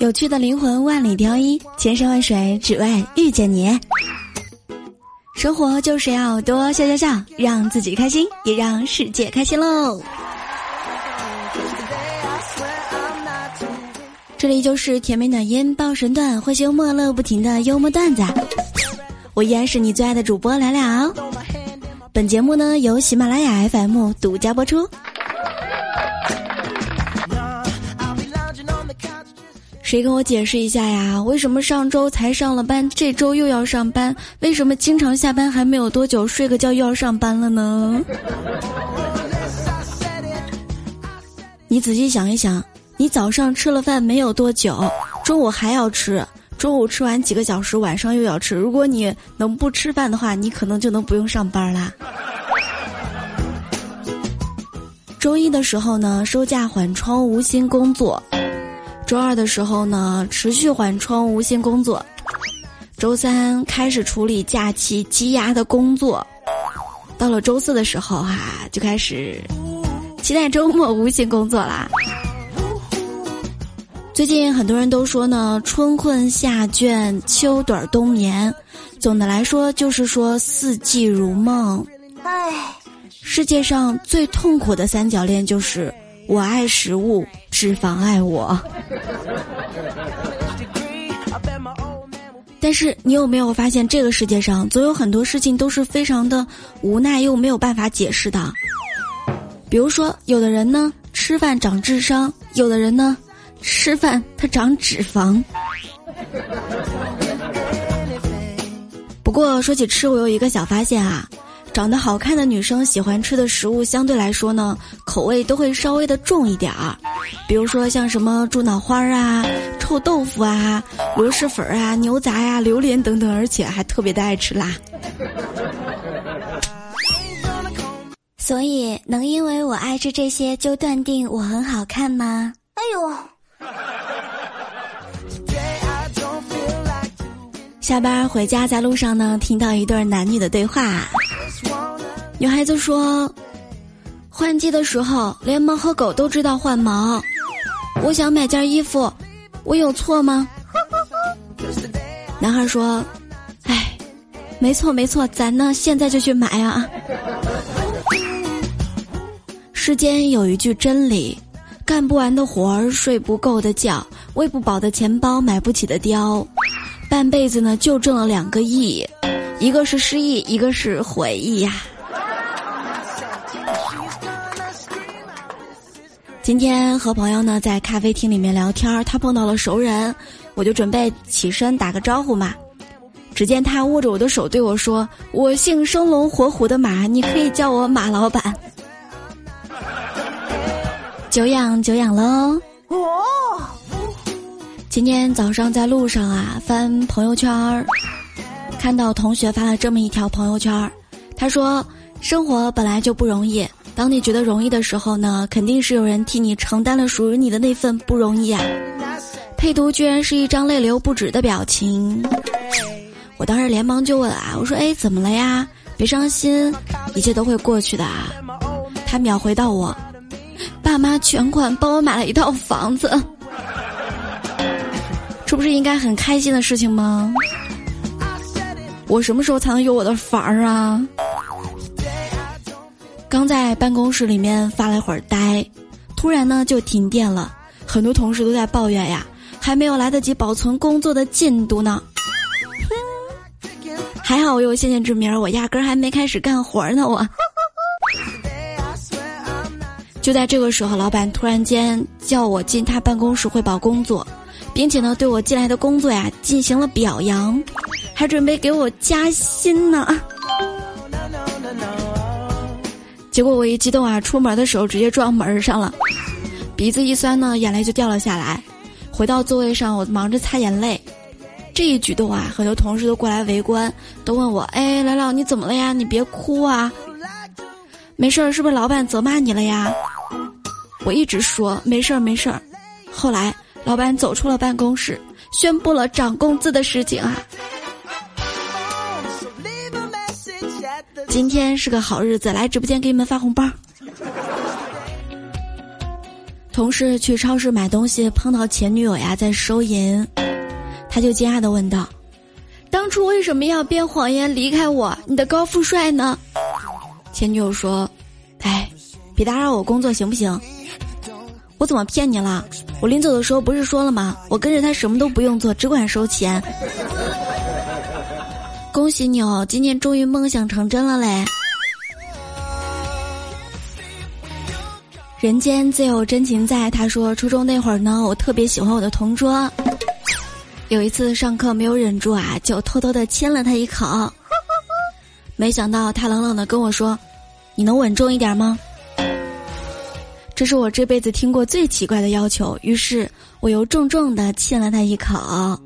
有趣的灵魂万里挑一，千山万水只为遇见你。生活就是要多笑笑笑，让自己开心，也让世界开心喽。这里就是甜美暖音爆神段，会幽默乐不停的幽默段子。我依然是你最爱的主播聊聊。本节目呢由喜马拉雅 FM 独家播出。谁跟我解释一下呀？为什么上周才上了班，这周又要上班？为什么经常下班还没有多久，睡个觉又要上班了呢？你仔细想一想。你早上吃了饭没有多久，中午还要吃，中午吃完几个小时，晚上又要吃。如果你能不吃饭的话，你可能就能不用上班啦。周一的时候呢，收假缓冲无心工作；周二的时候呢，持续缓冲无心工作；周三开始处理假期积压的工作；到了周四的时候哈，就开始期待周末无心工作啦。最近很多人都说呢，春困夏倦，秋盹冬眠，总的来说就是说四季如梦。唉，世界上最痛苦的三角恋就是我爱食物，脂肪爱我。但是你有没有发现，这个世界上总有很多事情都是非常的无奈又没有办法解释的。比如说，有的人呢吃饭长智商，有的人呢。吃饭它长脂肪。不过说起吃，我有一个小发现啊，长得好看的女生喜欢吃的食物相对来说呢，口味都会稍微的重一点儿，比如说像什么猪脑花啊、臭豆腐啊、螺蛳粉啊、牛杂呀、榴莲等等，而且还特别的爱吃辣。所以，能因为我爱吃这些就断定我很好看吗？哎呦！下班回家，在路上呢，听到一对男女的对话。女孩子说：“换季的时候，连猫和狗都知道换毛。我想买件衣服，我有错吗？”男孩说：“哎，没错没错，咱呢现在就去买啊。”世间有一句真理。干不完的活儿，睡不够的觉，喂不饱的钱包，买不起的貂，半辈子呢就挣了两个亿，一个是失忆，一个是回忆呀。今天和朋友呢在咖啡厅里面聊天，他碰到了熟人，我就准备起身打个招呼嘛。只见他握着我的手对我说：“我姓生龙活虎的马，你可以叫我马老板。”久仰久仰喽！哦，今天早上在路上啊，翻朋友圈儿，看到同学发了这么一条朋友圈儿，他说：“生活本来就不容易，当你觉得容易的时候呢，肯定是有人替你承担了属于你的那份不容易啊。”配图居然是一张泪流不止的表情，我当时连忙就问啊，我说：“哎，怎么了呀？别伤心，一切都会过去的。”啊。他秒回到我。爸妈全款帮我买了一套房子，这不是应该很开心的事情吗？我什么时候才能有我的房儿啊？刚在办公室里面发了会儿呆，突然呢就停电了，很多同事都在抱怨呀，还没有来得及保存工作的进度呢。还好我有先见之明，我压根儿还没开始干活呢，我。就在这个时候，老板突然间叫我进他办公室汇报工作，并且呢，对我进来的工作呀进行了表扬，还准备给我加薪呢。结果我一激动啊，出门的时候直接撞门上了，鼻子一酸呢，眼泪就掉了下来。回到座位上，我忙着擦眼泪。这一举动啊，很多同事都过来围观，都问我：“哎，来老，你怎么了呀？你别哭啊，没事儿，是不是老板责骂你了呀？”我一直说没事儿没事儿，后来老板走出了办公室，宣布了涨工资的事情啊。今天是个好日子，来直播间给你们发红包。同事去超市买东西，碰到前女友呀在收银，他就惊讶的问道：“当初为什么要编谎言离开我？你的高富帅呢？”前女友说：“哎，别打扰我工作行不行？我怎么骗你了？我临走的时候不是说了吗？我跟着他什么都不用做，只管收钱。恭喜你哦，今年终于梦想成真了嘞！”人间自有真情在。他说，初中那会儿呢，我特别喜欢我的同桌。有一次上课没有忍住啊，就偷偷的亲了他一口。没想到他冷冷的跟我说：“你能稳重一点吗？”这是我这辈子听过最奇怪的要求。于是我又重重的亲了他一口。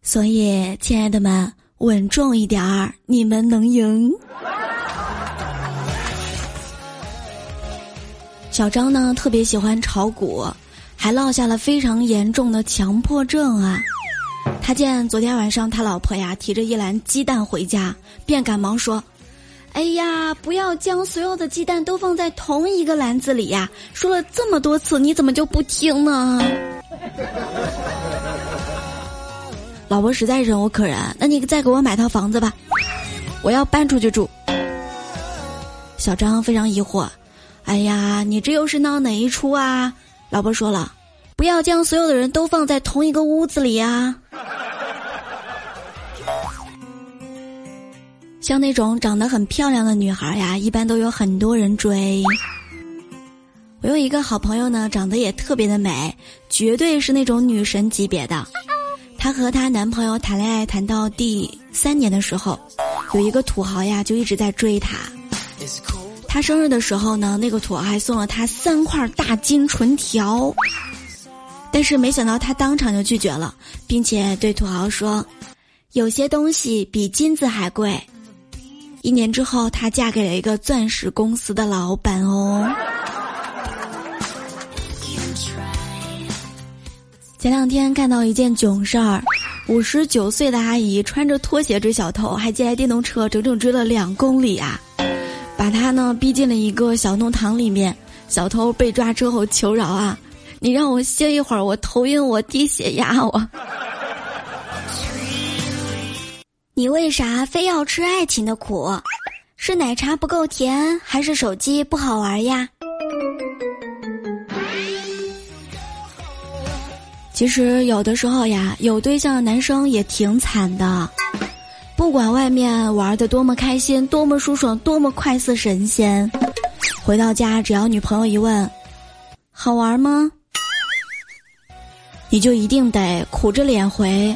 所以，亲爱的们，稳重一点儿，你们能赢。小张呢，特别喜欢炒股，还落下了非常严重的强迫症啊！他见昨天晚上他老婆呀提着一篮鸡蛋回家，便赶忙说：“哎呀，不要将所有的鸡蛋都放在同一个篮子里呀！说了这么多次，你怎么就不听呢？”老婆实在忍无可忍，那你再给我买套房子吧，我要搬出去住。小张非常疑惑。哎呀，你这又是闹哪一出啊？老婆说了，不要将所有的人都放在同一个屋子里呀。像那种长得很漂亮的女孩呀，一般都有很多人追。我有一个好朋友呢，长得也特别的美，绝对是那种女神级别的。她和她男朋友谈恋爱谈到第三年的时候，有一个土豪呀，就一直在追她。她生日的时候呢，那个土豪还送了她三块大金唇条，但是没想到她当场就拒绝了，并且对土豪说：“有些东西比金子还贵。”一年之后，她嫁给了一个钻石公司的老板哦。前两天看到一件囧事儿，五十九岁的阿姨穿着拖鞋追小偷，还借来电动车，整整追了两公里啊。把他呢逼进了一个小弄堂里面，小偷被抓之后求饶啊！你让我歇一会儿，我头晕，我低血压，我。你为啥非要吃爱情的苦？是奶茶不够甜，还是手机不好玩呀？其实有的时候呀，有对象的男生也挺惨的。不管外面玩的多么开心，多么舒爽，多么快似神仙，回到家只要女朋友一问，好玩吗？你就一定得苦着脸回，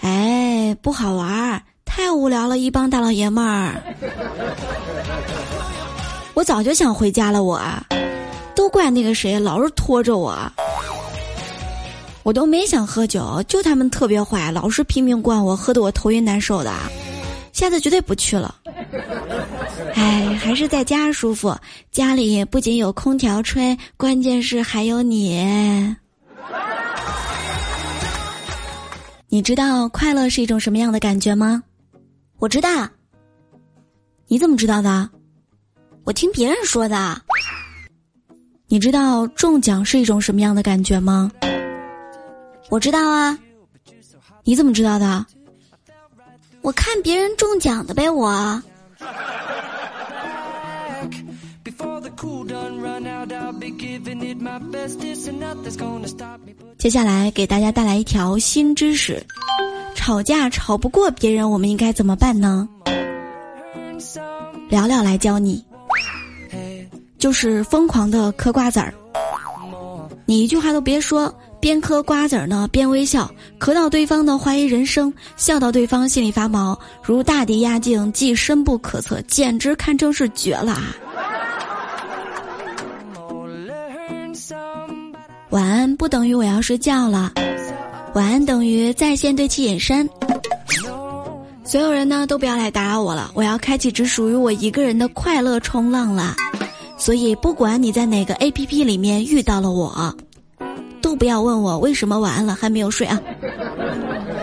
哎，不好玩，太无聊了，一帮大老爷们儿。我早就想回家了，我，都怪那个谁，老是拖着我。我都没想喝酒，就他们特别坏，老是拼命灌我，喝得我头晕难受的。下次绝对不去了。哎，还是在家舒服，家里不仅有空调吹，关键是还有你。你知道快乐是一种什么样的感觉吗？我知道。你怎么知道的？我听别人说的。你知道中奖是一种什么样的感觉吗？我知道啊，你怎么知道的？我看别人中奖的呗，我。接下来给大家带来一条新知识：吵架吵不过别人，我们应该怎么办呢？聊聊来教你，就是疯狂的嗑瓜子儿，你一句话都别说。边嗑瓜子儿呢，边微笑，咳到对方的怀疑人生，笑到对方心里发毛，如大敌压境，既深不可测，简直堪称是绝了啊。晚安不等于我要睡觉了，晚安等于在线对其隐身。所有人呢都不要来打扰我了，我要开启只属于我一个人的快乐冲浪了。所以不管你在哪个 A P P 里面遇到了我。都不要问我为什么晚安了还没有睡啊！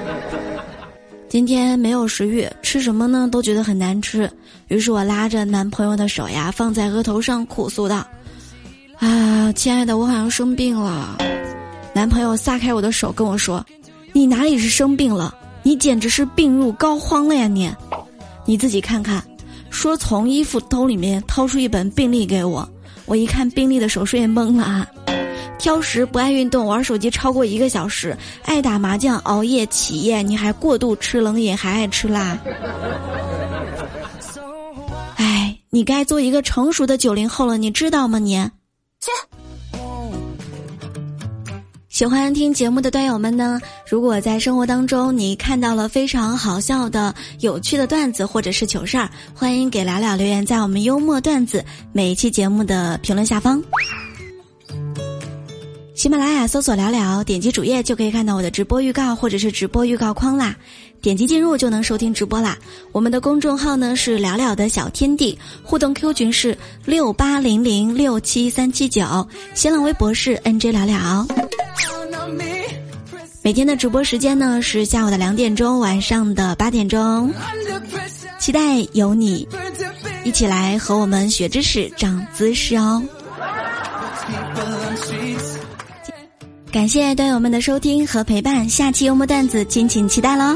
今天没有食欲，吃什么呢都觉得很难吃。于是我拉着男朋友的手呀，放在额头上，哭诉道：“啊，亲爱的，我好像生病了。男朋友撒开我的手跟我说：“你哪里是生病了？你简直是病入膏肓了呀！你，你自己看看。”说从衣服兜里面掏出一本病历给我，我一看病历的手势也懵了啊。挑食，不爱运动，玩手机超过一个小时，爱打麻将，熬夜，起夜，你还过度吃冷饮，还爱吃辣。哎，你该做一个成熟的九零后了，你知道吗？你，切。喜欢听节目的段友们呢，如果在生活当中你看到了非常好笑的、有趣的段子或者是糗事儿，欢迎给聊聊留言在我们幽默段子每一期节目的评论下方。喜马拉雅搜索“聊聊”，点击主页就可以看到我的直播预告或者是直播预告框啦。点击进入就能收听直播啦。我们的公众号呢是“聊聊的小天地”，互动 Q 群是六八零零六七三七九，新浪微博是 NJ 聊聊。每天的直播时间呢是下午的两点钟，晚上的八点钟。期待有你一起来和我们学知识、长姿势哦。感谢段友们的收听和陪伴，下期幽默段子敬请期待喽。